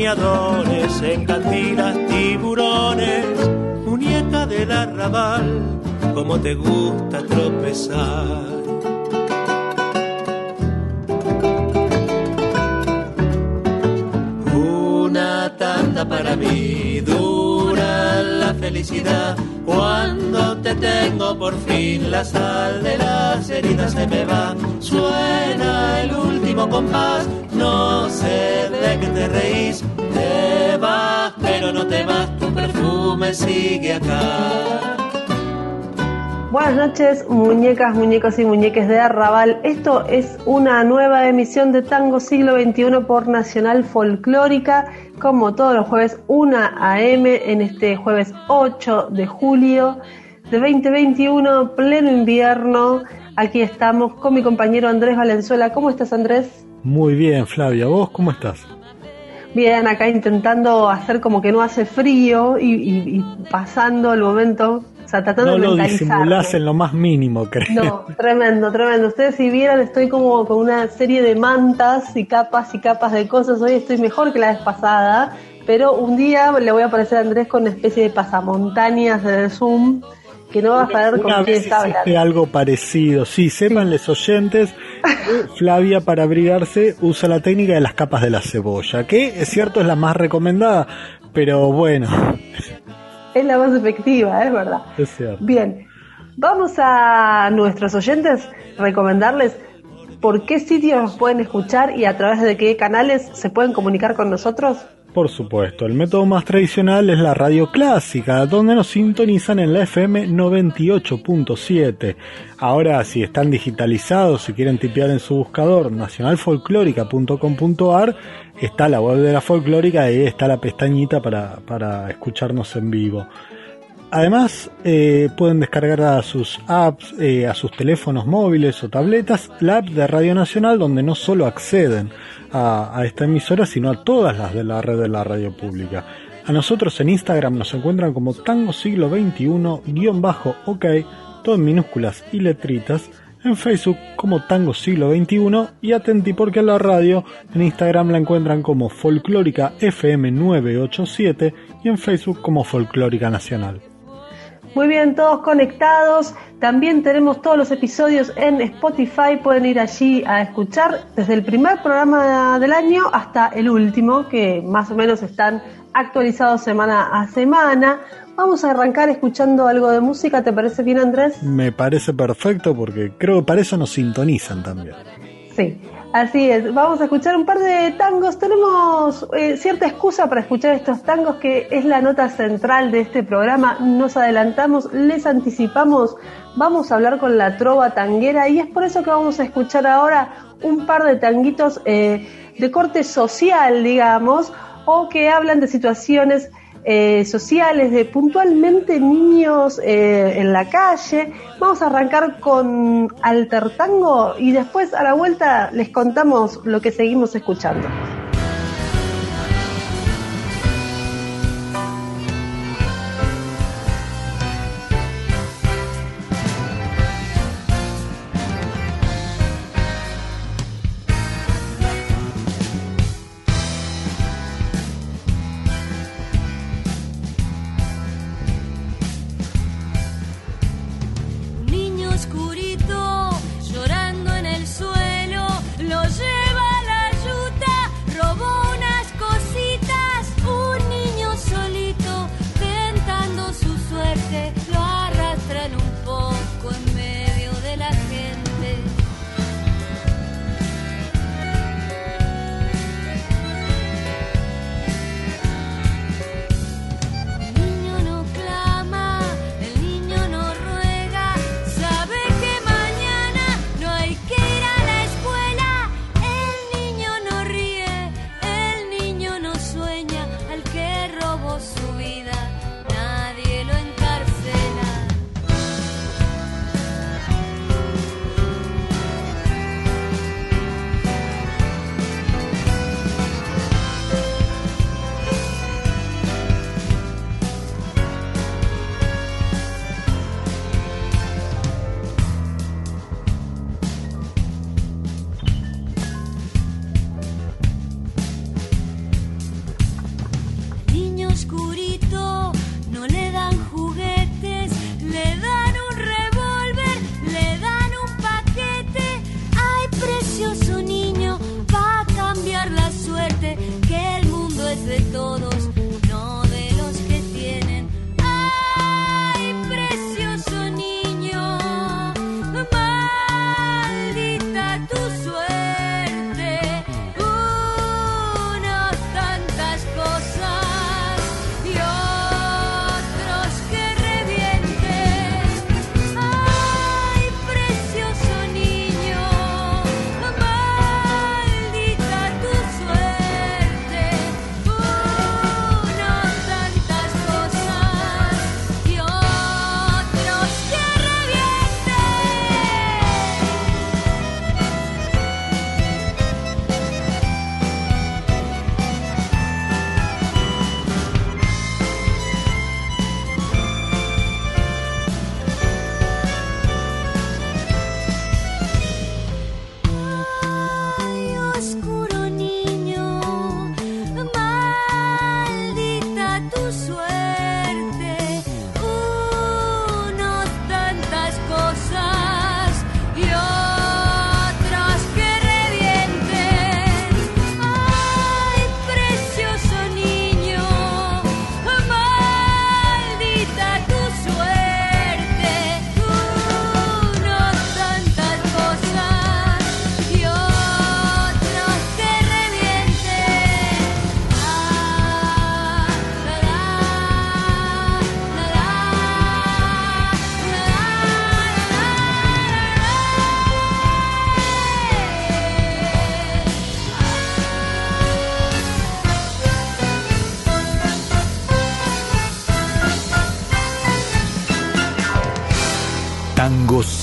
Soñadores, en tiburones, muñeca del arrabal, como te gusta tropezar. Sigue acá. Buenas noches, muñecas, muñecos y muñeques de Arrabal. Esto es una nueva emisión de Tango Siglo XXI por Nacional Folclórica, como todos los jueves 1 a.m. en este jueves 8 de julio de 2021, pleno invierno. Aquí estamos con mi compañero Andrés Valenzuela. ¿Cómo estás, Andrés? Muy bien, Flavia. ¿Vos cómo estás? Bien, acá intentando hacer como que no hace frío y pasando el momento no lo disimulás en lo más mínimo, creo. No, tremendo, tremendo. Ustedes si vieran, estoy como con una serie de mantas y capas y capas de cosas. Hoy estoy mejor que la vez pasada, pero un día le voy a aparecer a Andrés con una especie de pasamontañas de Zoom que no va a saber con quién está hablando. algo parecido. Sí, sepan los oyentes, Flavia para abrigarse usa la técnica de las capas de la cebolla, que es cierto es la más recomendada, pero bueno, es la más efectiva, es verdad. Es cierto. Bien, vamos a nuestros oyentes recomendarles por qué sitios nos pueden escuchar y a través de qué canales se pueden comunicar con nosotros. Por supuesto, el método más tradicional es la radio clásica, donde nos sintonizan en la FM 98.7. Ahora, si están digitalizados, si quieren tipear en su buscador nacionalfolclórica.com.ar, está la web de la folclórica y está la pestañita para, para escucharnos en vivo. Además, eh, pueden descargar a sus apps, eh, a sus teléfonos móviles o tabletas, la app de Radio Nacional, donde no solo acceden a, esta emisora, sino a todas las de la red de la radio pública. A nosotros en Instagram nos encuentran como Tango Siglo XXI-OK, todo en minúsculas y letritas. En Facebook como Tango Siglo XXI y atenti porque a la radio en Instagram la encuentran como Folclórica FM 987 y en Facebook como Folclórica Nacional. Muy bien, todos conectados. También tenemos todos los episodios en Spotify. Pueden ir allí a escuchar desde el primer programa del año hasta el último, que más o menos están actualizados semana a semana. Vamos a arrancar escuchando algo de música. ¿Te parece bien, Andrés? Me parece perfecto porque creo que para eso nos sintonizan también. Sí. Así es, vamos a escuchar un par de tangos. Tenemos eh, cierta excusa para escuchar estos tangos, que es la nota central de este programa. Nos adelantamos, les anticipamos, vamos a hablar con la trova tanguera y es por eso que vamos a escuchar ahora un par de tanguitos eh, de corte social, digamos, o que hablan de situaciones eh, sociales, de puntualmente niños eh, en la calle. Vamos a arrancar con Alter Tango y después a la vuelta les contamos lo que seguimos escuchando.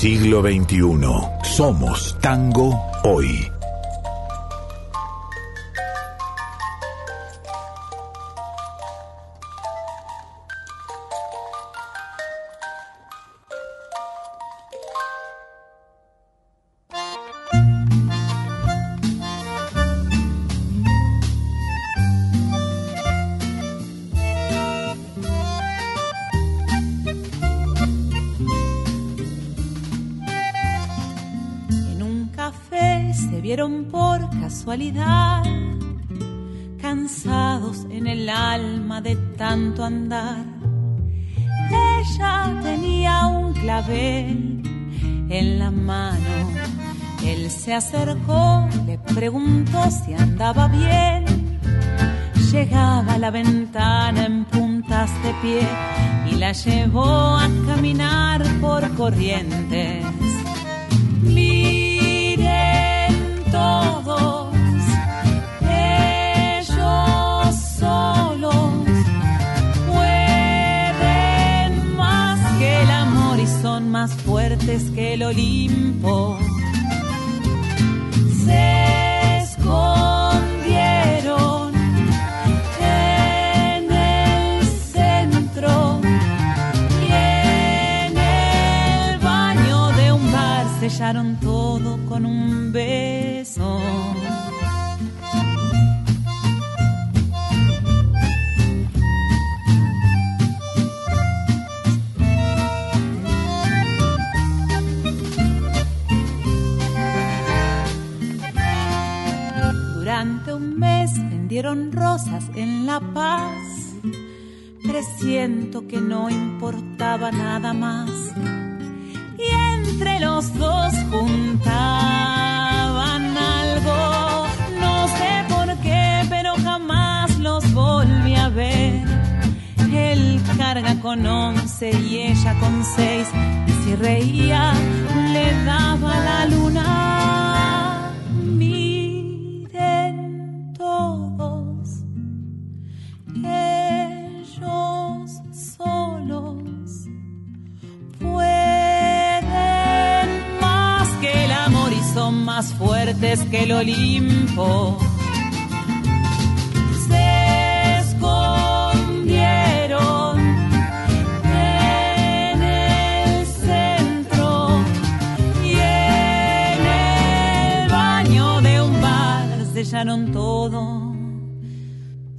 Siglo XXI. Somos tango hoy. Acercó,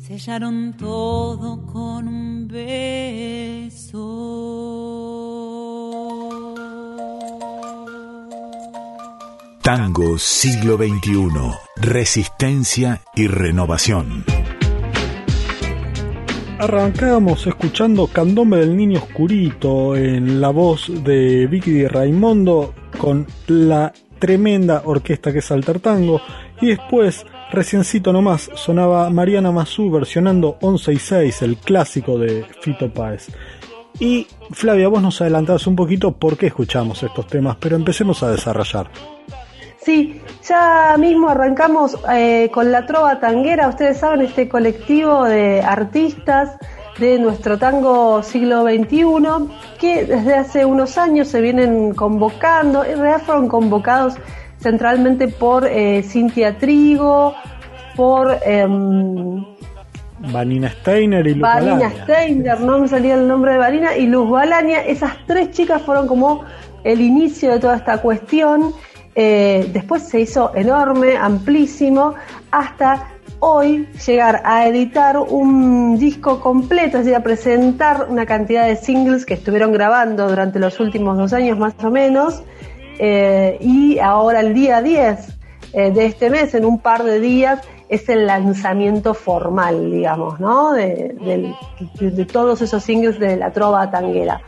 sellaron todo con un beso. Tango siglo XXI. Resistencia y renovación. Arrancamos escuchando Candombe del Niño Oscurito en la voz de Vicky Raimondo con la tremenda orquesta que es Alter Tango y después reciencito nomás sonaba Mariana Mazú versionando 11 y 6 el clásico de Fito Páez. Y Flavia, vos nos adelantabas un poquito por qué escuchamos estos temas, pero empecemos a desarrollar. Sí, ya mismo arrancamos eh, con la Trova Tanguera, ustedes saben, este colectivo de artistas de nuestro tango siglo XXI, que desde hace unos años se vienen convocando, en realidad fueron convocados centralmente por eh, Cintia Trigo, por... Em, Vanina Steiner y Luz Vanina Steiner, no me salía el nombre de Vanina, y Luz Balaña, esas tres chicas fueron como el inicio de toda esta cuestión. Eh, después se hizo enorme, amplísimo, hasta hoy llegar a editar un disco completo, es decir, a presentar una cantidad de singles que estuvieron grabando durante los últimos dos años más o menos, eh, y ahora el día 10 eh, de este mes, en un par de días, es el lanzamiento formal, digamos, ¿no? de todos esos singles de la trova tanguera.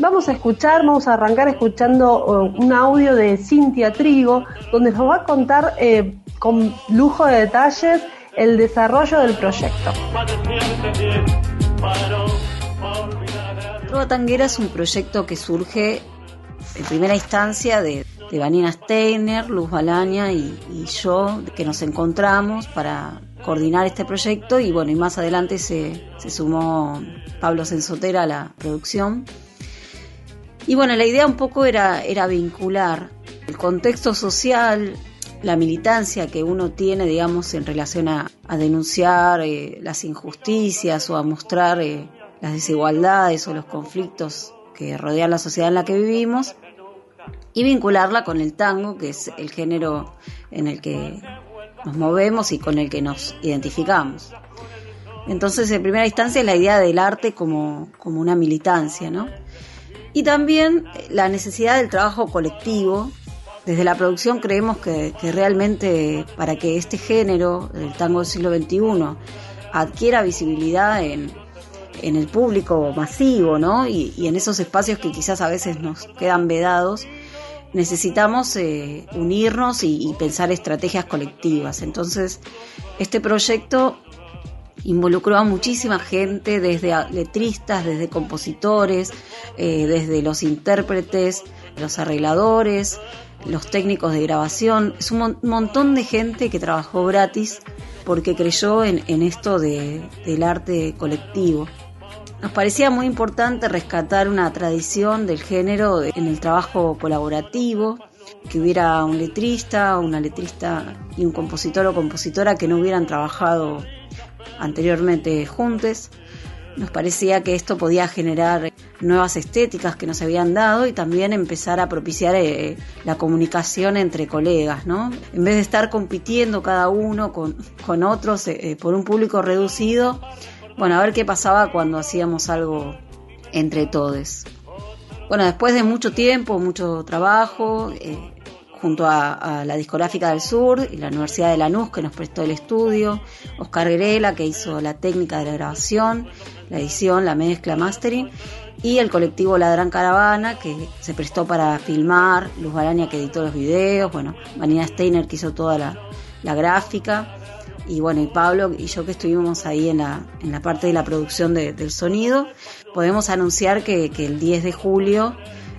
Vamos a escuchar, vamos a arrancar escuchando uh, un audio de Cintia Trigo, donde nos va a contar eh, con lujo de detalles el desarrollo del proyecto. Trova Tanguera es un proyecto que surge en primera instancia de, Vanina Steiner, Luz Balaña y, yo, que nos encontramos para coordinar este proyecto. Y bueno, y más adelante se, sumó Pablo Sensotera a la producción. Y bueno, la idea un poco era, era vincular el contexto social, la militancia que uno tiene, digamos, en relación a, denunciar eh, las injusticias o a mostrar eh, las desigualdades o los conflictos que rodean la sociedad en la que vivimos, y vincularla con el tango, que es el género en el que nos movemos y con el que nos identificamos. Entonces, en primera instancia, la idea del arte como, como una militancia, ¿no? Y también la necesidad del trabajo colectivo. Desde la producción creemos que, realmente para que este género, el tango del siglo XXI, adquiera visibilidad en, el público masivo, ¿no? Y, en esos espacios que quizás a veces nos quedan vedados, necesitamos eh, unirnos y, pensar estrategias colectivas. Entonces, este proyecto involucró a muchísima gente, desde letristas, desde compositores, eh, desde los intérpretes, los arregladores, los técnicos de grabación. Es un montón de gente que trabajó gratis porque creyó en, esto de, del arte colectivo. Nos parecía muy importante rescatar una tradición del género en el trabajo colaborativo, que hubiera un letrista, una letrista y un compositor o compositora que no hubieran trabajado anteriormente juntos. Nos parecía que esto podía generar nuevas estéticas que nos habían dado y también empezar a propiciar eh, la comunicación entre colegas, ¿no? En vez de estar compitiendo cada uno con, con otros eh, eh, por un público reducido, bueno, a ver qué pasaba cuando hacíamos algo entre todos. Bueno, después de mucho tiempo, mucho trabajo, junto a, la Discográfica del Sur y la Universidad de Lanús que nos prestó el estudio, Oscar Grela que hizo la técnica de la grabación, la edición, la mezcla, mastering y el colectivo La Gran Caravana que se prestó para filmar, Luz Baraña que editó los videos, bueno, Vanina Steiner que hizo toda la, gráfica y bueno, y Pablo y yo que estuvimos ahí en la, en la parte de la producción del sonido, podemos anunciar que, el 10 de julio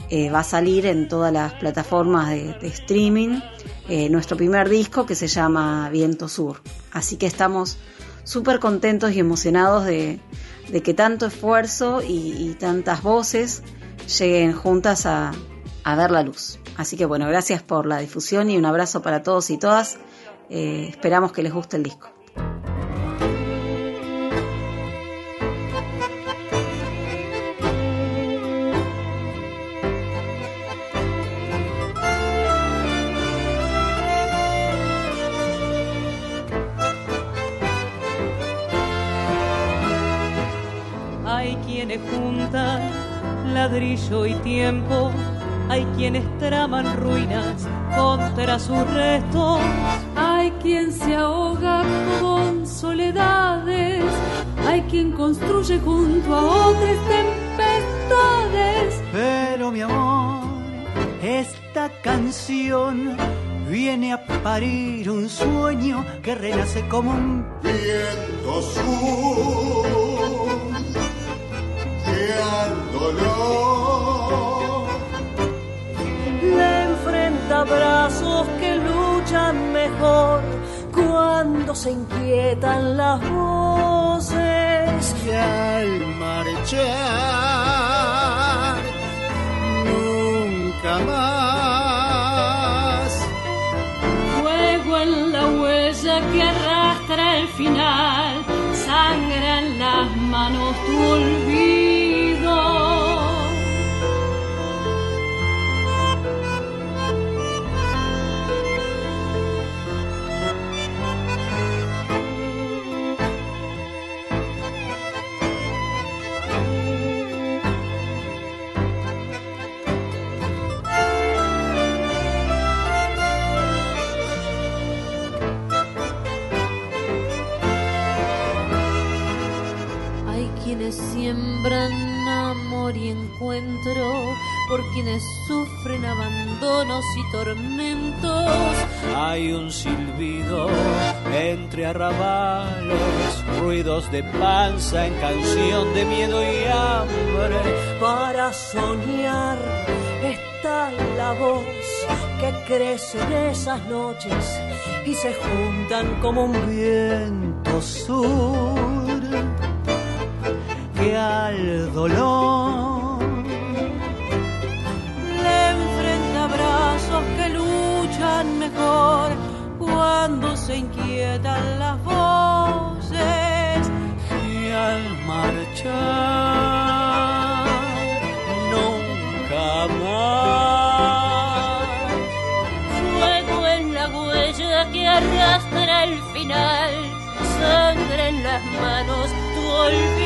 eh, va a salir en todas las plataformas de, streaming eh, nuestro primer disco que se llama Viento Sur. Así que estamos súper contentos y emocionados de, que tanto esfuerzo y, tantas voces lleguen juntas a, ver la luz. Así que bueno, gracias por la difusión y un abrazo para todos y todas. Eh, esperamos que les guste el disco. ladrillo y tiempo, hay quienes traman ruinas contra sus restos. Hay quien se ahoga con soledades, hay quien construye junto a otras tempestades. Pero mi amor, esta canción viene a parir un sueño que renace como un viento sur dolor. Le enfrenta brazos que mejor cuando se inquietan las voces. Y al marchar, nunca más. Fuego en la huella que arrastra el final, sangra en las manos tu olvido. Siembran amor y encuentro por quienes sufren abandonos y tormentos. Hay un silbido entre arrabalos, ruidos de panza en canción de miedo y hambre. Para soñar está la voz que crece en esas noches y se juntan como un viento sur que al dolor le enfrenta brazos que luchan mejor cuando se inquietan las voces y al marchar nunca más. Fuego en la huella que arrastra el final sangre en las manos tu olvido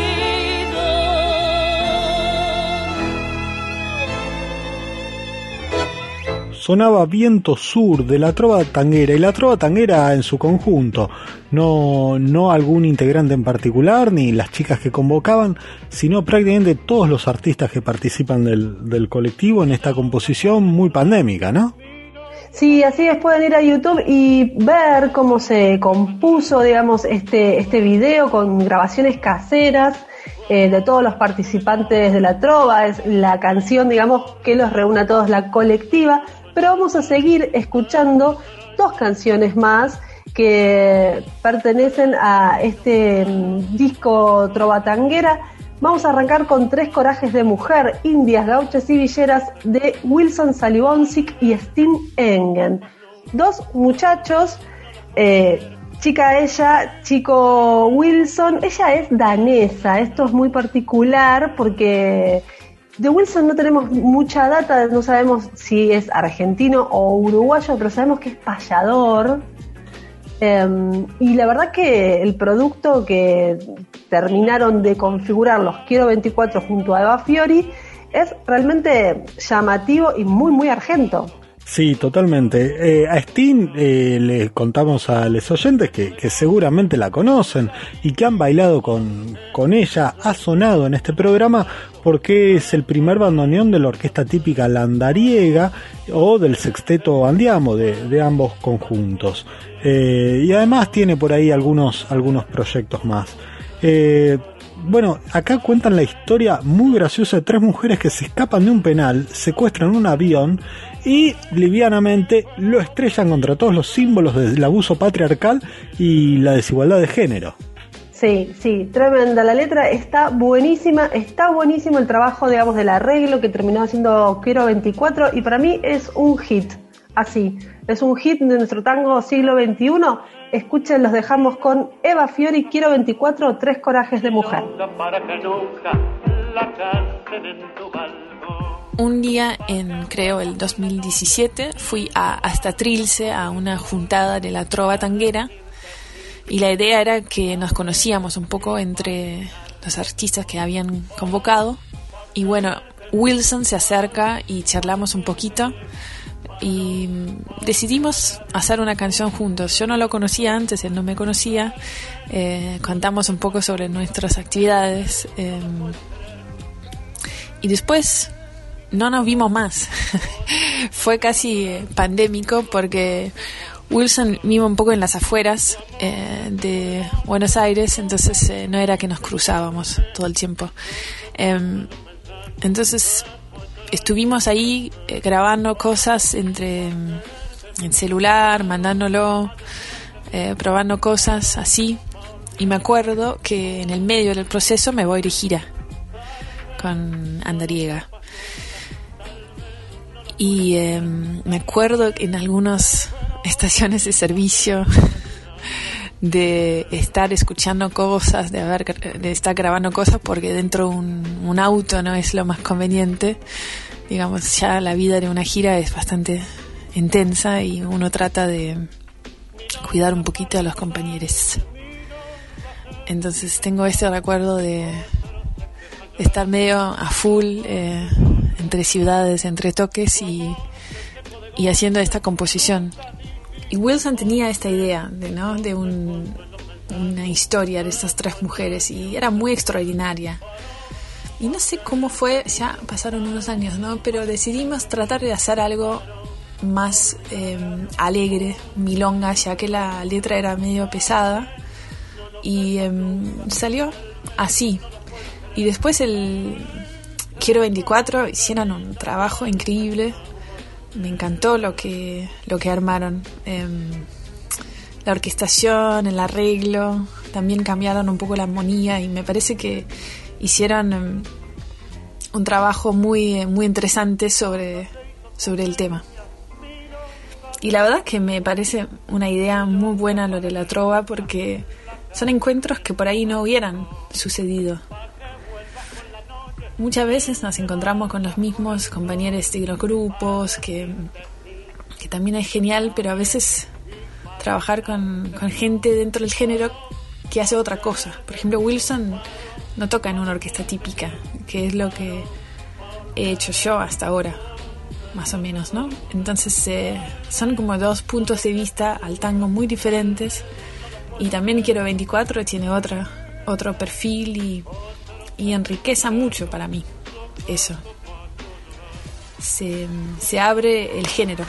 sonaba Viento Sur de la Trova Tanguera y la Trova Tanguera en su conjunto, no, no algún integrante en particular ni las chicas que convocaban, sino prácticamente todos los artistas que participan del, del colectivo en esta composición muy pandémica, ¿no? Sí, así es, pueden ir a YouTube y ver cómo se compuso, digamos, este, este video con grabaciones caseras eh, de todos los participantes de la trova, es la canción, digamos, que los reúne a todos, la colectiva, pero vamos a seguir escuchando dos canciones más que pertenecen a este mm, disco Trova Tanguera. Vamos a arrancar con Tres Corajes de Mujer, Indias, Gauchas y Villeras de Wilson Salibonsic y Steve Engen. Dos muchachos, eh, chica ella, chico Wilson. Ella es danesa, esto es muy particular porque de Wilson no tenemos mucha data, no sabemos si es argentino o uruguayo, pero sabemos que es payador. Em, y la verdad que el producto que terminaron de configurar los Quiero 24 junto a Eva Fiori es realmente llamativo y muy, muy argento. Sí, totalmente. Eh, a Steam eh, le contamos a los oyentes que, que, seguramente la conocen y que han bailado con, con ella, ha sonado en este programa porque es el primer bandoneón de la orquesta típica landariega o del sexteto andiamo de, de ambos conjuntos. Eh, y además tiene por ahí algunos, algunos proyectos más. Eh, bueno, acá cuentan la historia muy graciosa de tres mujeres que se escapan de un penal, secuestran un avión y livianamente lo estrellan contra todos los símbolos del abuso patriarcal y la desigualdad de género. Sí, sí, tremenda. La letra está buenísima, está buenísimo el trabajo, digamos, del arreglo que terminó haciendo Quiero 24 y para mí es un hit. Así, es un hit de nuestro tango siglo XXI. Escuchen, los dejamos con Eva Fiori, Quiero 24, Tres Corajes de Mujer. Un día en, creo, el 2017, fui a, hasta Trilce a una juntada de la trova tanguera y la idea era que nos conocíamos un poco entre los artistas que habían convocado. Y bueno, Wilson se acerca y charlamos un poquito y decidimos hacer una canción juntos. Yo no lo conocía antes, él no me conocía. Eh, contamos un poco sobre nuestras actividades eh, y después no nos vimos más. Fue casi eh, pandémico porque Wilson vive un poco en las afueras eh, de Buenos Aires, entonces eh, no era que nos cruzábamos todo el tiempo. Em, entonces estuvimos ahí eh, grabando cosas entre en celular, mandándolo, probando cosas así. Y me acuerdo que en el medio del proceso me voy de gira con Andariega. Y em, me acuerdo que en algunos estaciones de servicio, de estar escuchando cosas, de, haber, de estar grabando cosas, porque dentro un, un auto no es lo más conveniente. Digamos, ya la vida de una gira es bastante intensa y uno trata de cuidar un poquito a los compañeros. Entonces tengo este recuerdo de estar medio a full eh, entre ciudades, entre toques y, y haciendo esta composición y Wilson tenía esta idea de, ¿no? de un, una historia de estas tres mujeres y era muy extraordinaria. Y no sé cómo fue, ya pasaron unos años, ¿no? Pero decidimos tratar de hacer algo más eh, alegre, milonga, ya que la letra era medio pesada. Y eh, salió así. Y después el Quiero 24 hicieron un trabajo increíble me encantó lo que, lo que armaron. Em, la orquestación, el arreglo, también cambiaron un poco la armonía y me parece que hicieron em, un trabajo muy, muy interesante sobre, sobre el tema. y la verdad que me parece una idea muy buena lo de la trova porque son encuentros que por ahí no hubieran sucedido. Muchas veces nos encontramos con los mismos compañeros de los grupos, que, que también es genial, pero a veces trabajar con, con gente dentro del género que hace otra cosa. Por ejemplo, Wilson no toca en una orquesta típica, que es lo que he hecho yo hasta ahora, más o menos, ¿no? Entonces eh, son como dos puntos de vista al tango muy diferentes y también Quiero 24 tiene otra, otro perfil y, y enriqueza mucho para mí eso. Se, se abre el género.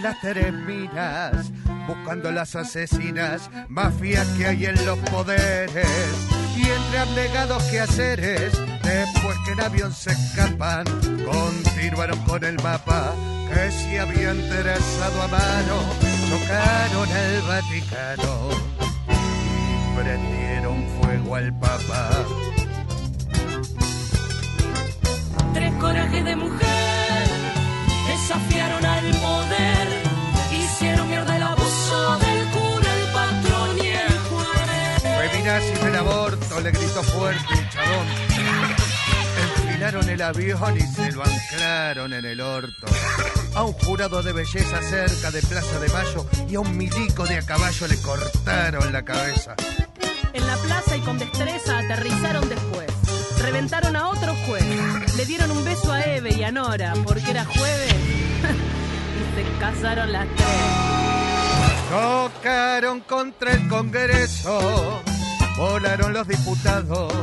Las tres minas buscando las asesinas, mafias que hay en los poderes y entre abnegados quehaceres. Después que en avión se escapan, continuaron con el mapa que se habían trazado a mano, chocaron el Vaticano y prendieron fuego al Papa. Tres corajes de mujer desafiaron al poder, hicieron mierda el abuso del cura, el patrón y el juez. Feminazi del aborto, le gritó fuerte un chabón. Enfilaron el avión y se lo anclaron en el orto. A un jurado de belleza cerca de Plaza de Mayo y a un milico de a caballo le cortaron la cabeza. En la plaza y con destreza aterrizaron después. Reventaron a otro juez. Le dieron un beso a Eve y a Nora porque era jueves. y se casaron las tres. Chocaron contra el Congreso, volaron los diputados,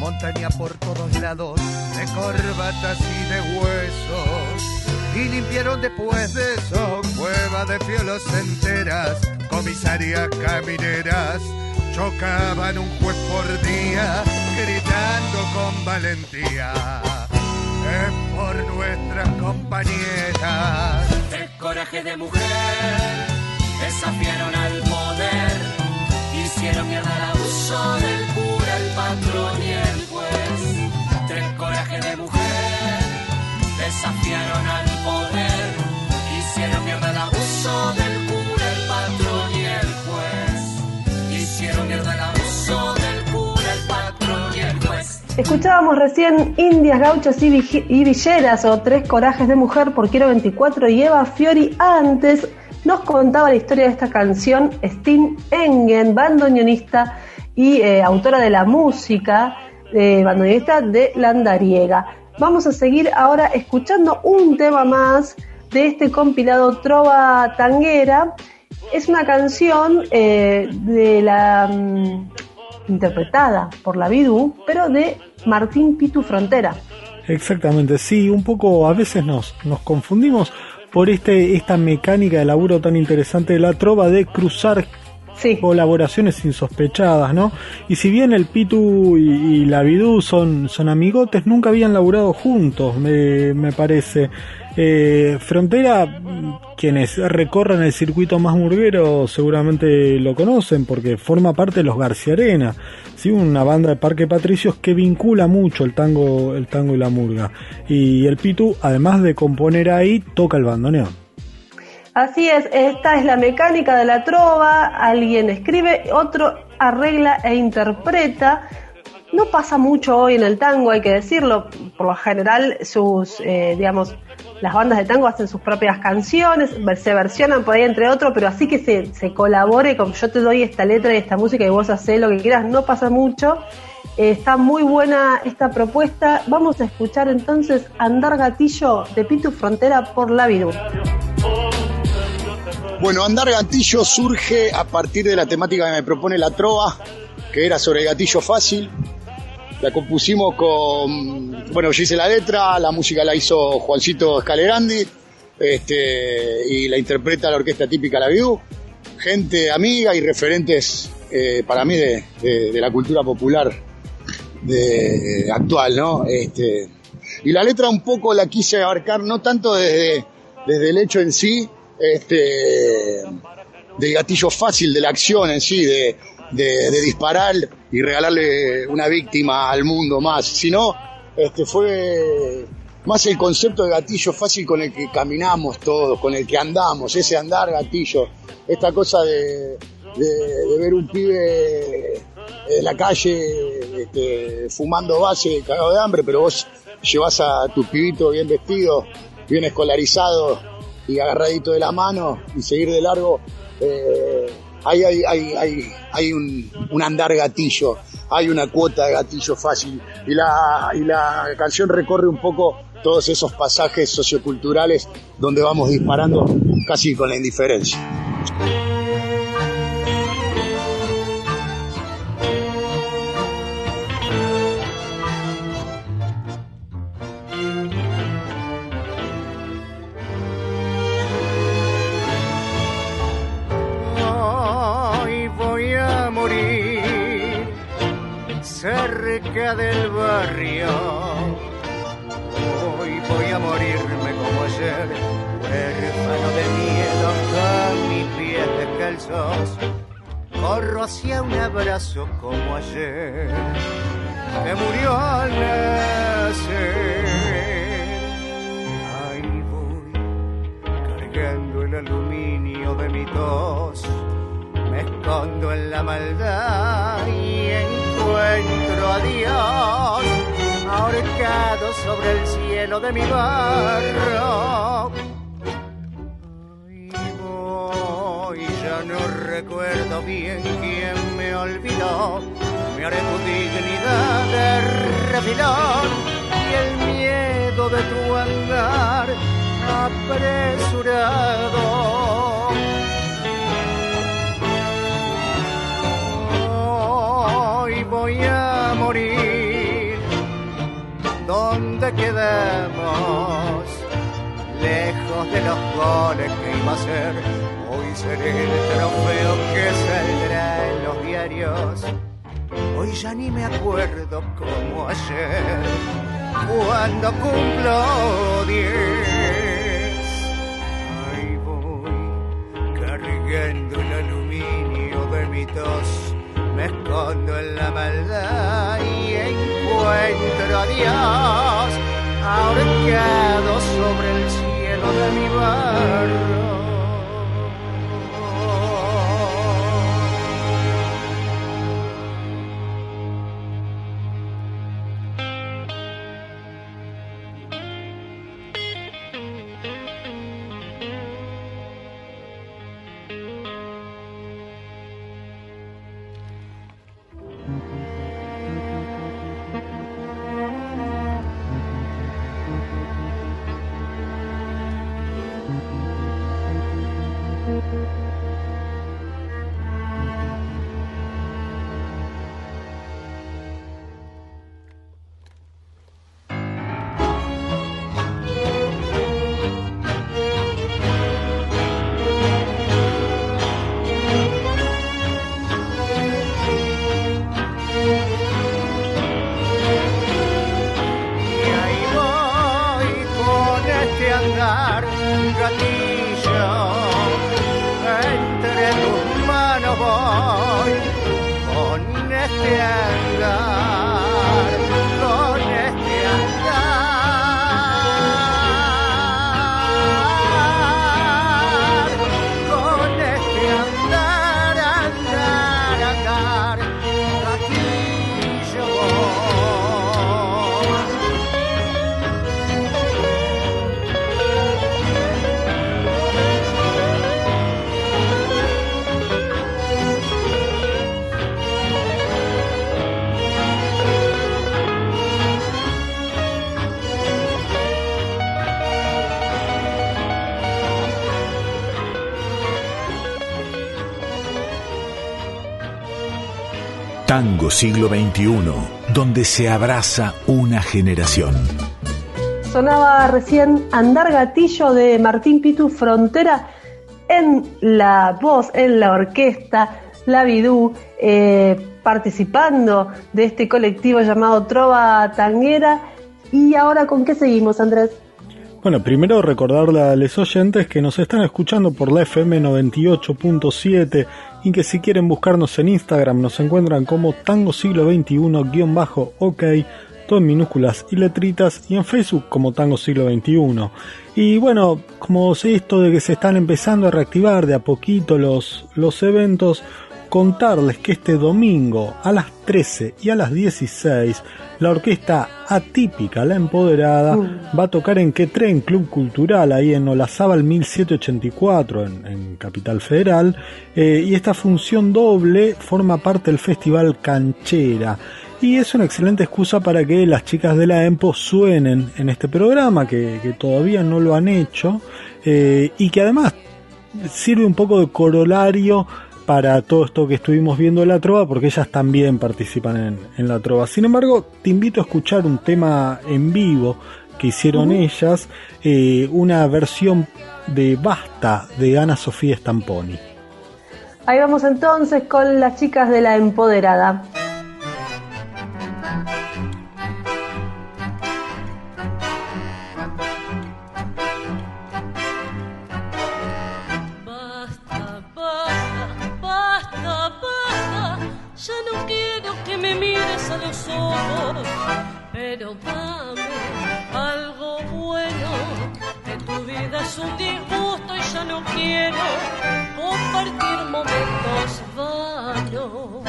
montaña por todos lados, de corbatas y de huesos. Y limpiaron después de eso cueva de fiolos enteras, comisarias camineras. Chocaban un juez por día, gritando con valentía. Es por nuestras compañeras. Tres corajes de mujer desafiaron al poder, hicieron mierda el abuso del cura, el patrón y el juez. Tres corajes de mujer desafiaron al poder, hicieron mierda el abuso del Escuchábamos recién Indias, Gauchos y, Villeras o Tres Corajes de Mujer por Quiero 24 y Eva Fiori antes nos contaba la historia de esta canción Stim Engen, bandoneonista y eh, autora de la música, eh, bandoneonista de Landariega. Vamos a seguir ahora escuchando un tema más de este compilado Trova Tanguera. Es una canción eh, de la mm, interpretada por la Bidú, pero de Martín Pitu Frontera. Exactamente, sí, un poco a veces nos, nos confundimos por este, esta mecánica de laburo tan interesante de la trova de cruzar colaboraciones insospechadas, ¿no? Y si bien el Pitu y, la Bidú son, son amigotes, nunca habían laburado juntos, me, me parece. Eh, Frontera, quienes recorren el circuito más murguero seguramente lo conocen porque forma parte de los García Arena, ¿sí? una banda de Parque Patricios que vincula mucho el tango, el tango y la murga. Y el Pitu, además de componer ahí, toca el bandoneón. Así es, esta es la mecánica de la trova, alguien escribe, otro arregla e interpreta. No pasa mucho hoy en el tango, hay que decirlo. Por lo general, sus, eh, digamos, las bandas de tango hacen sus propias canciones, se versionan por ahí entre otros, pero así que se, se colabore con yo te doy esta letra y esta música y vos haces lo que quieras, no pasa mucho. Está muy buena esta propuesta. Vamos a escuchar entonces Andar Gatillo de Pitu Frontera por la Virú. Bueno, Andar Gatillo surge a partir de la temática que me propone la trova, que era sobre el gatillo fácil, la compusimos con, bueno, yo hice la letra, la música la hizo Juancito Scalegrandi, este, y la interpreta la orquesta típica La View, gente amiga y referentes eh, para mí de, la cultura popular de, actual, ¿no? Este, y la letra un poco la quise abarcar, no tanto desde, desde el hecho en sí, este, del gatillo fácil de la acción en sí, de, de, disparar y regalarle una víctima al mundo más, sino este, fue más el concepto de gatillo fácil con el que caminamos todos, con el que andamos, ese andar gatillo, esta cosa de, ver un pibe en la calle este, fumando base, cagado de hambre, pero vos llevas a tu pibito bien vestido, bien escolarizado y agarradito de la mano y seguir de largo. Eh, hay, hay, hay, hay un, andar gatillo, hay una cuota de gatillo fácil. Y la, y la canción recorre un poco todos esos pasajes socioculturales donde vamos disparando casi con la indiferencia. Del barrio. Hoy voy a morirme como ayer, huérfano de miedo con mis pies descalzos. Corro hacia un abrazo como ayer, que murió al nacer. Ahí voy, cargando el aluminio de mi tos, me escondo en la maldad encuentro a Dios ahorcado sobre el cielo de mi barro. Y voy, ya no recuerdo bien quién me olvidó. Me haré tu dignidad de refilón y el miedo de tu andar apresurado morir. ¿Dónde quedamos? Lejos de los goles que iba a ser. Hoy seré el trofeo que saldrá en los diarios. Hoy ya ni me acuerdo como ayer, cuando cumplo diez. Ahí voy cargando el aluminio de mi tos me escondo en la maldad y encuentro a Dios ahorcado sobre el cielo de mi barro. Siglo XXI, donde se abraza una generación. Sonaba recién Andar Gatillo de Martín Pitu Frontera en la voz, en la orquesta, la Bidú, eh, participando de este colectivo llamado Trova Tanguera. ¿Y ahora con qué seguimos, Andrés? Bueno, primero recordarle a los oyentes que nos están escuchando por la FM 98.7 y que si quieren buscarnos en Instagram nos encuentran como Tango Siglo XXI-OK, todo en minúsculas y letritas, y en Facebook como Tango Siglo XXI. Y bueno, como sé esto de que se están empezando a reactivar de a poquito los, los eventos, contarles que este domingo a las 13 y a las 16 la orquesta atípica La Empoderada va a tocar en Que Tren Club Cultural ahí en Olazábal 1784 en, en Capital Federal eh, y esta función doble forma parte del festival Canchera. Y es una excelente excusa para que las chicas de la EMPO suenen en este programa que, que todavía no lo han hecho eh, y que además sirve un poco de corolario para todo esto que estuvimos viendo de la trova, porque ellas también participan en, en, la trova. Sin embargo, te invito a escuchar un tema en vivo que hicieron uh -huh. ellas, eh, una versión de Basta de Ana Sofía Stamponi. Ahí vamos entonces con las chicas de la empoderada. Pero dame algo bueno. Que tu vida es un disgusto y ya no quiero compartir momentos vanos.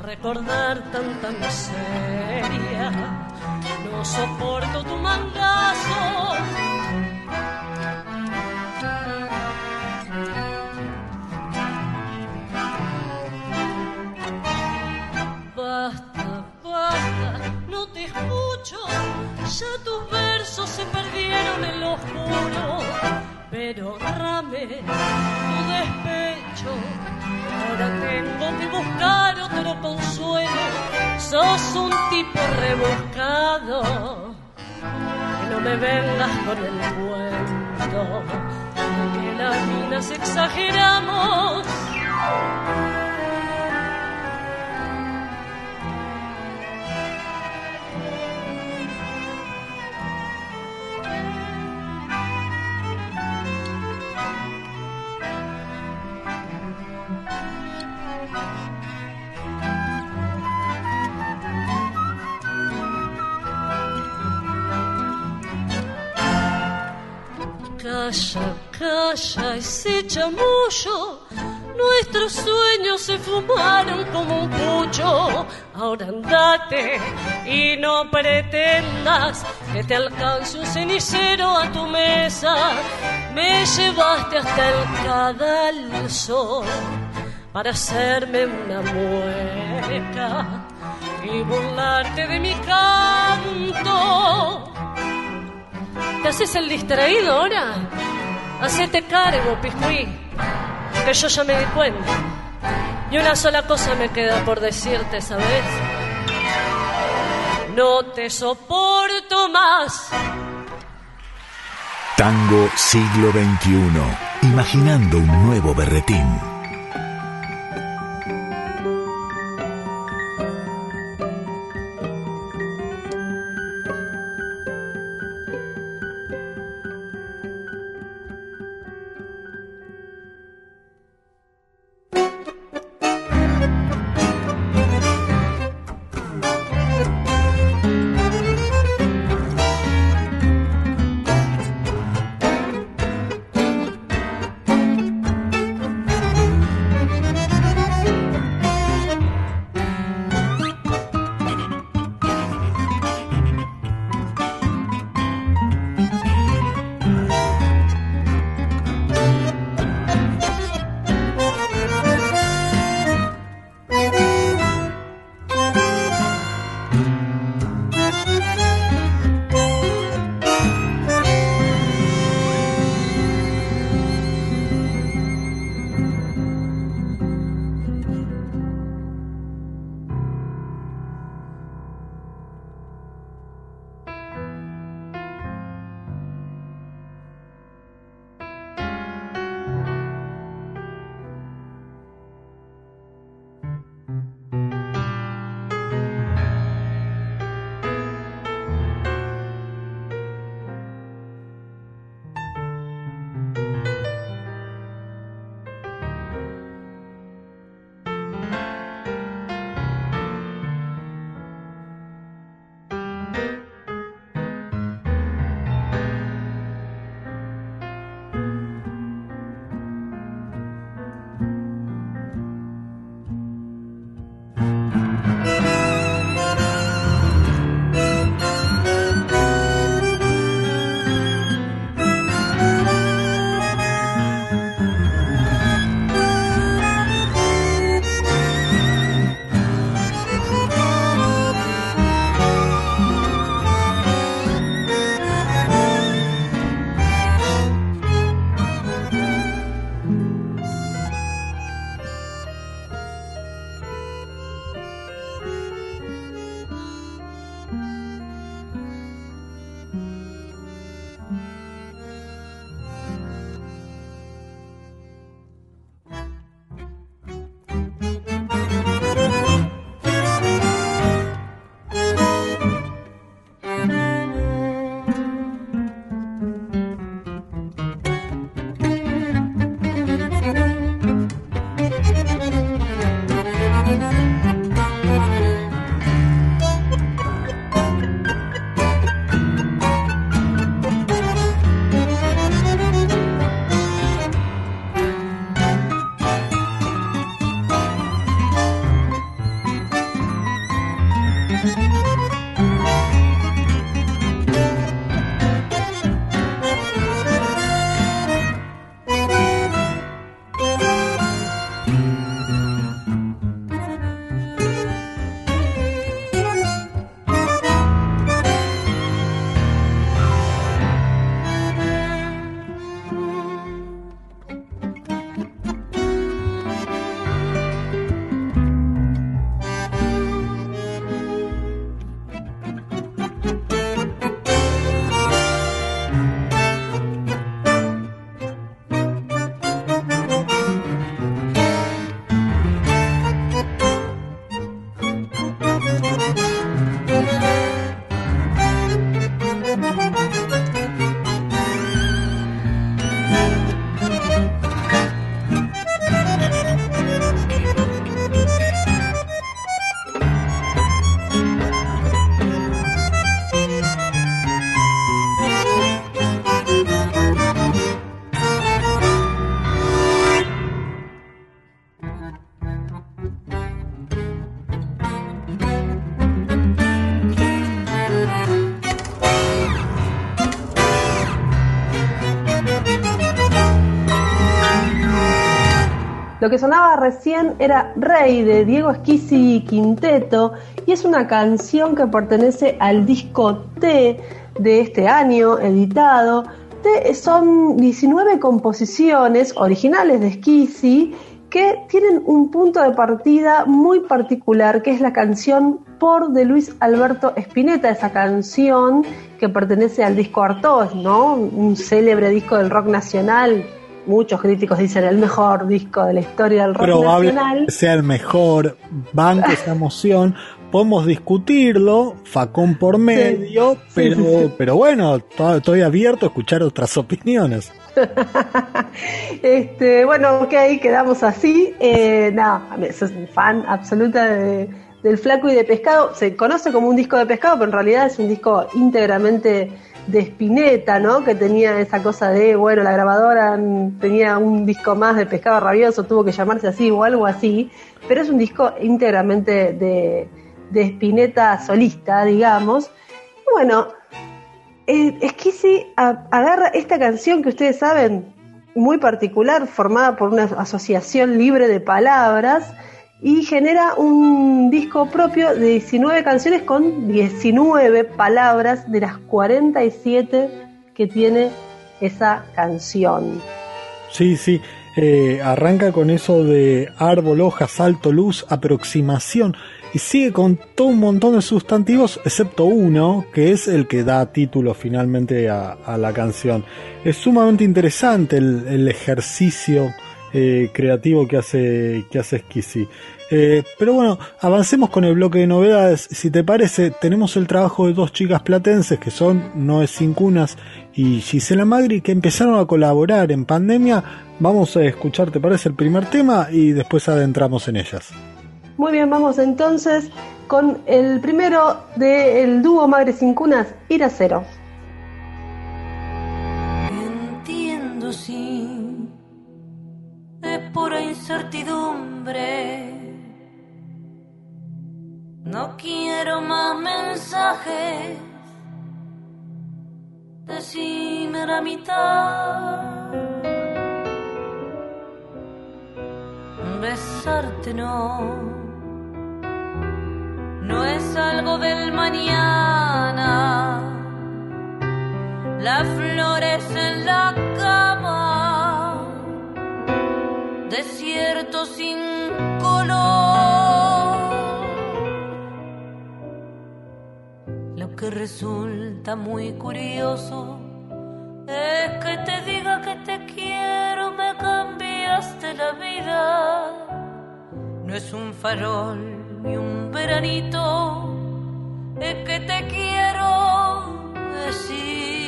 Recordar tanta miseria, no soporto tu mangazo. Pero rame tu despecho, ahora tengo que buscar otro consuelo, sos un tipo rebuscado, que no me vengas con el cuento, que las minas exageramos. Calla ese chamullo. Nuestros sueños se fumaron como un pucho. Ahora andate y no pretendas que te alcance un cenicero a tu mesa. Me llevaste hasta el cadalso para hacerme una mueca y burlarte de mi canto. ¿Te haces el distraído ahora? Hacete cargo, piscuí, que yo ya me di cuenta. Y una sola cosa me queda por decirte, ¿sabes? No te soporto más. Tango siglo XXI, imaginando un nuevo berretín. Lo que sonaba recién era Rey de Diego Esquisi Quinteto y es una canción que pertenece al disco T de este año editado. T son 19 composiciones originales de Esquisi que tienen un punto de partida muy particular, que es la canción Por de Luis Alberto Spinetta, esa canción que pertenece al disco Artois, ¿no? Un célebre disco del rock nacional. Muchos críticos dicen el mejor disco de la historia del rock Probable nacional. sea el mejor, banco esa emoción. Podemos discutirlo, facón por medio, pero, sí, sí. pero bueno, to- estoy abierto a escuchar otras opiniones. Este, bueno, ok, quedamos así. Eh, nada, sos un fan absoluta de- del flaco y de pescado. Se conoce como un disco de pescado, pero en realidad es un disco íntegramente de Spinetta, ¿no? Que tenía esa cosa de, bueno, la grabadora tenía un disco más de pescado rabioso, tuvo que llamarse así o algo así. Pero es un disco íntegramente de, de Spinetta solista, digamos. Bueno, eh, a- agarra esta canción que ustedes saben, muy particular, formada por una asociación libre de palabras, y genera un disco propio de 19 canciones con 19 palabras de las 47 que tiene esa canción. Sí, sí. eh, arranca con eso de árbol, hoja, salto, luz, aproximación. Y sigue con todo un montón de sustantivos, excepto uno, que es el que da título finalmente a, la canción. Es sumamente interesante el, el ejercicio eh, creativo que hace, que hace Esquisi. Eh, pero bueno, avancemos con el bloque de novedades. Si te parece, tenemos el trabajo de dos chicas platenses que son Noé Cincunas y Gisela Magri que empezaron a colaborar en pandemia. Vamos a escuchar, ¿te parece el primer tema? Y después adentramos en ellas. Muy bien, vamos entonces con el primero del dúo Madre Sin Cunas, Ir a Cero. Entiendo sí, es pura incertidumbre. No quiero más mensajes. Decime la mitad. Besarte no. No es algo del mañana. Las flores en la cama, desierto sin resulta muy curioso es que te diga que te quiero, me cambiaste la vida. No es un farol ni un veranito, es que te quiero decir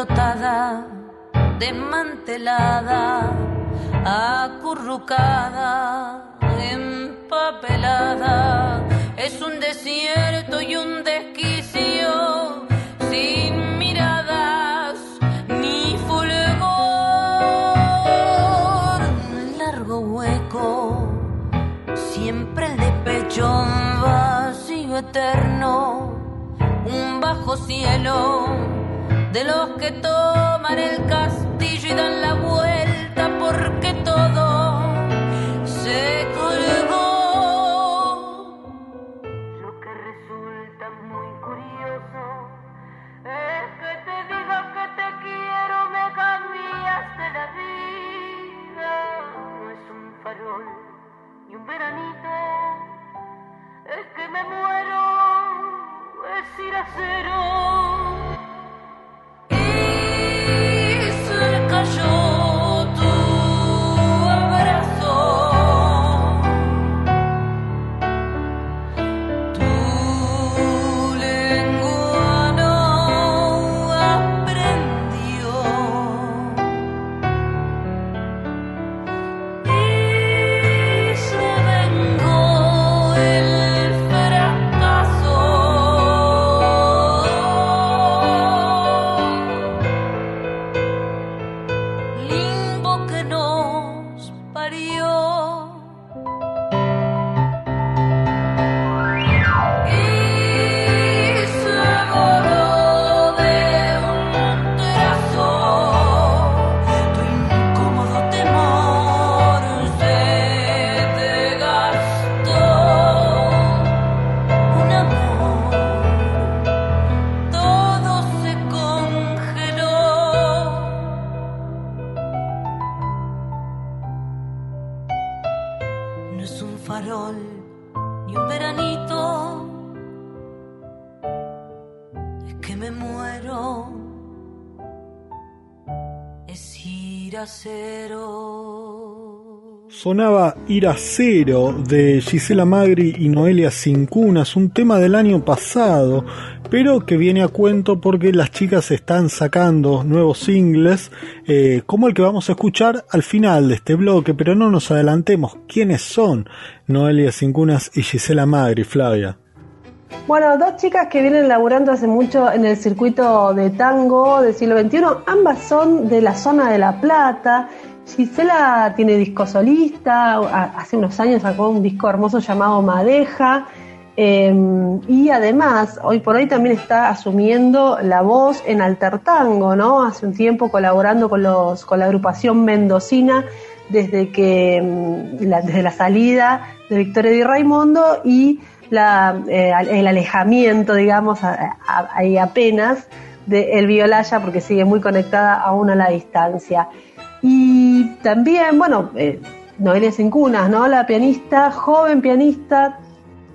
Autoexplotada, desmantelada, acurrucada, empapelada, es un desierto y un desquicio sin miradas ni fulgor. Largo hueco, siempre el de pecho un vacío eterno, un bajo cielo de los que toman el castillo y dan la vuelta porque todo se colgó. Lo que resulta muy curioso es que te diga que te quiero, me cambiaste la vida. No es un farol ni un veranito, es que me muero, es ir a cero. Sonaba Ir a Cero de Gisela Magri y Noelia Cincunas, un tema del año pasado, pero que viene a cuento porque las chicas están sacando nuevos singles, eh, como el que vamos a escuchar al final de este bloque, pero no nos adelantemos. ¿Quiénes son Noelia Cincunas y Gisela Magri, Flavia? Bueno, dos chicas que vienen laburando hace mucho en el circuito de tango del siglo XXI, ambas son de la zona de La Plata. Gisela tiene disco solista, hace unos años sacó un disco hermoso llamado Madeja. Em, y además, hoy por hoy también está asumiendo la voz en Alter Tango, ¿no? Hace un tiempo colaborando con, los, con la agrupación mendocina desde que em, desde la salida de Victoria Di Raimundo y la, eh, el alejamiento, digamos, ahí apenas de El Violaya, porque sigue muy conectada aún a la distancia. Y también, bueno, eh, Noelia Cincunas, ¿no? La pianista, joven pianista,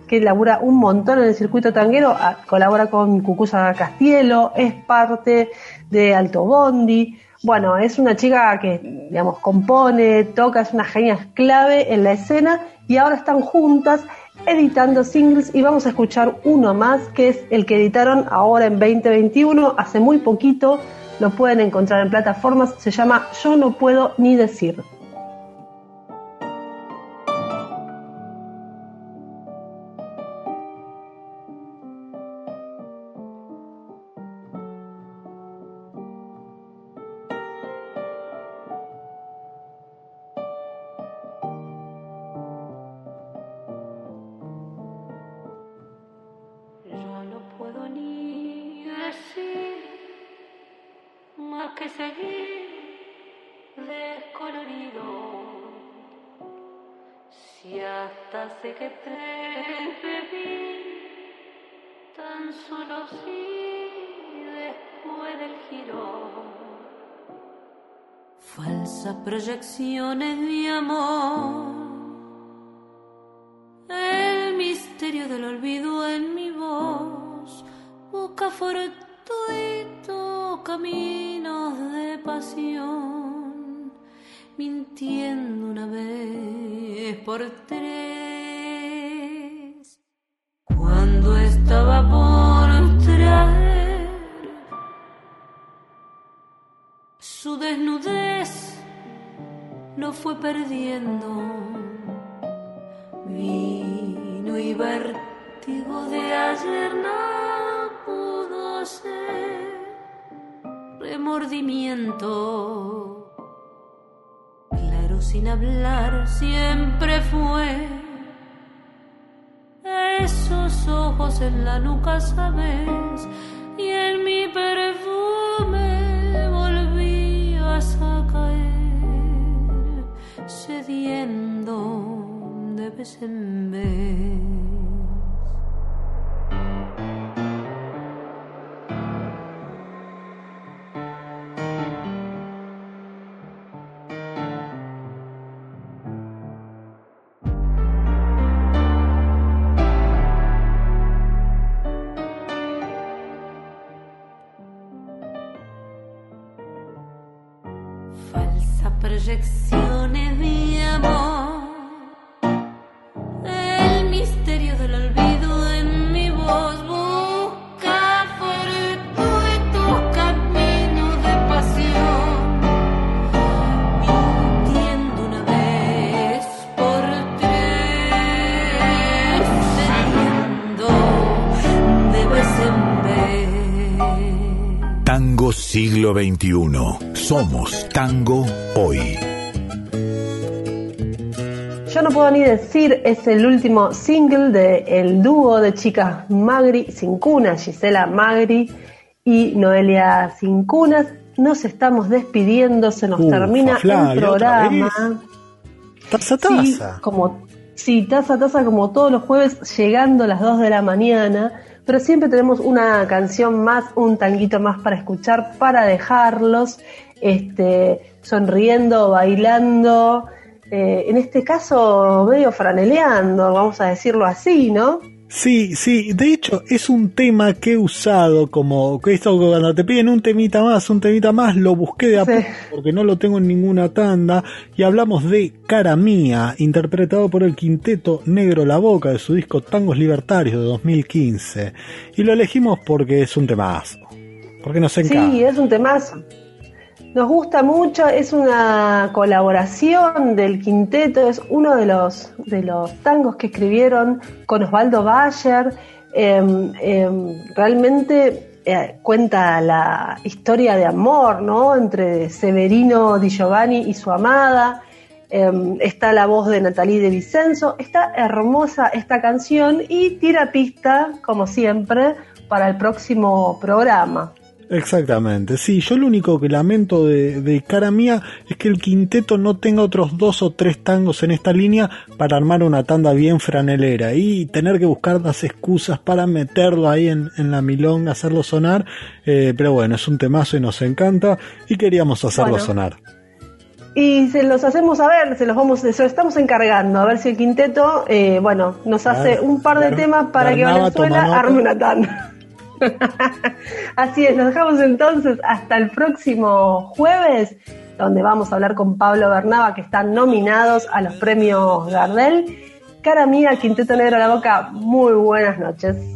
que labura un montón en el circuito tanguero, colabora con Cucusa Castielo, es parte de Alto Bondi. Bueno, es una chica que, digamos, compone, toca, es una genia clave en la escena y ahora están juntas editando singles y vamos a escuchar uno más que es el que editaron ahora en 2021, hace muy poquito, lo pueden encontrar en plataformas, se llama Yo no puedo ni decir. Después del giro. Falsas proyecciones de amor. El misterio del olvido en mi voz busca fortuito caminos de pasión, mintiendo una vez por tres estaba fue perdiendo. Vino y vértigo de ayer no pudo ser remordimiento. Claro sin hablar siempre fue esos ojos en la nuca, sabes, y en mi perfume cediendo de vez en vez. 21. Somos Tango Hoy. Yo no puedo ni decir, es el último single del el dúo de chicas Magri sin cunas, Gisela Magri y Noelia sin cunas. Nos estamos despidiendo, se nos termina el programa. Taza, taza. Sí, como, sí, taza, taza, como todos los jueves, llegando a las 2 de la mañana pero siempre tenemos una canción más, un tanguito más para escuchar, para dejarlos este, sonriendo, bailando, eh, en este caso medio franeleando, vamos a decirlo así, ¿no? Sí, sí, de hecho es un tema que he usado como que esto cuando te piden un temita más, un temita más, lo busqué de a poco porque no lo tengo en ninguna tanda y hablamos de Cara Mía, interpretado por el quinteto Negro La Boca de su disco Tangos Libertarios de 2015 y lo elegimos porque es un temazo, porque nos encanta. Sí, es un temazo. Nos gusta mucho, es una colaboración del quinteto, es uno de los, de los tangos que escribieron con Osvaldo Bayer. Em, em, realmente eh, cuenta la historia de amor, ¿no? Entre Severino Di Giovanni y su amada. Em, está la voz de Natalie de Vicenzo. Está hermosa esta canción y tira pista, como siempre, para el próximo programa. Exactamente, sí, yo lo único que lamento de, cara mía es que el quinteto no tenga otros dos o tres tangos en esta línea para armar una tanda bien franelera. Y tener que buscar las excusas para meterlo ahí en, la milonga, hacerlo sonar, eh, pero bueno, es un temazo y nos encanta y queríamos hacerlo sonar. Y se los hacemos a ver, se los vamos, se lo estamos encargando, a ver si el quinteto, eh, bueno, nos hace un par de temas para que Venezuela arme una tanda. Así es, nos dejamos entonces hasta el próximo jueves, donde vamos a hablar con Pablo Bernaba, que están nominados a los premios Gardel. Cara mía, Quinteto Negro a la Boca, muy buenas noches.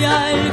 Siempre estás